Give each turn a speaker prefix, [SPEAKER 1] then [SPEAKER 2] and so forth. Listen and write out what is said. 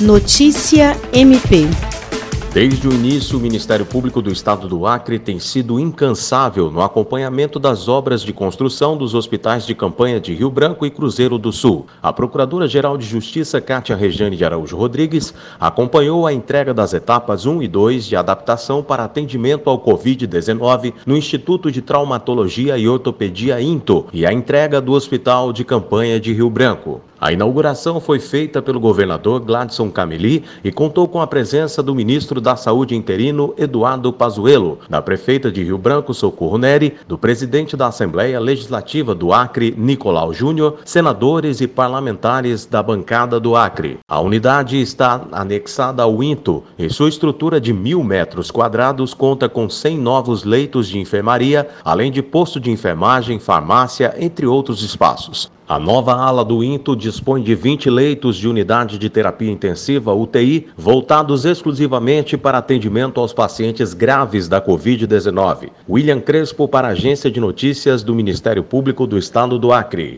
[SPEAKER 1] Notícia MP.
[SPEAKER 2] Desde o início, o Ministério Público do Estado do Acre tem sido incansável no acompanhamento das obras de construção dos hospitais de campanha de Rio Branco e Cruzeiro do Sul. A Procuradora-Geral de Justiça, Cátia Rejane de Araújo Rodrigues, acompanhou a entrega das etapas 1 e 2 de adaptação para atendimento ao Covid-19 no Instituto de Traumatologia e Ortopedia INTO e a entrega do Hospital de Campanha de Rio Branco. A inauguração foi feita pelo governador Gladson Cameli e contou com a presença do ministro da Saúde interino Eduardo Pazuello, da prefeita de Rio Branco Socorro Neri, do presidente da Assembleia Legislativa do Acre Nicolau Júnior, senadores e parlamentares da bancada do Acre. A unidade está anexada ao INTO e sua estrutura de mil metros quadrados conta com 100 novos leitos de enfermaria, além de posto de enfermagem, farmácia, entre outros espaços. A nova ala do INTO dispõe de 20 leitos de unidade de terapia intensiva UTI, voltados exclusivamente para atendimento aos pacientes graves da Covid-19. William Crespo para a Agência de Notícias do Ministério Público do Estado do Acre.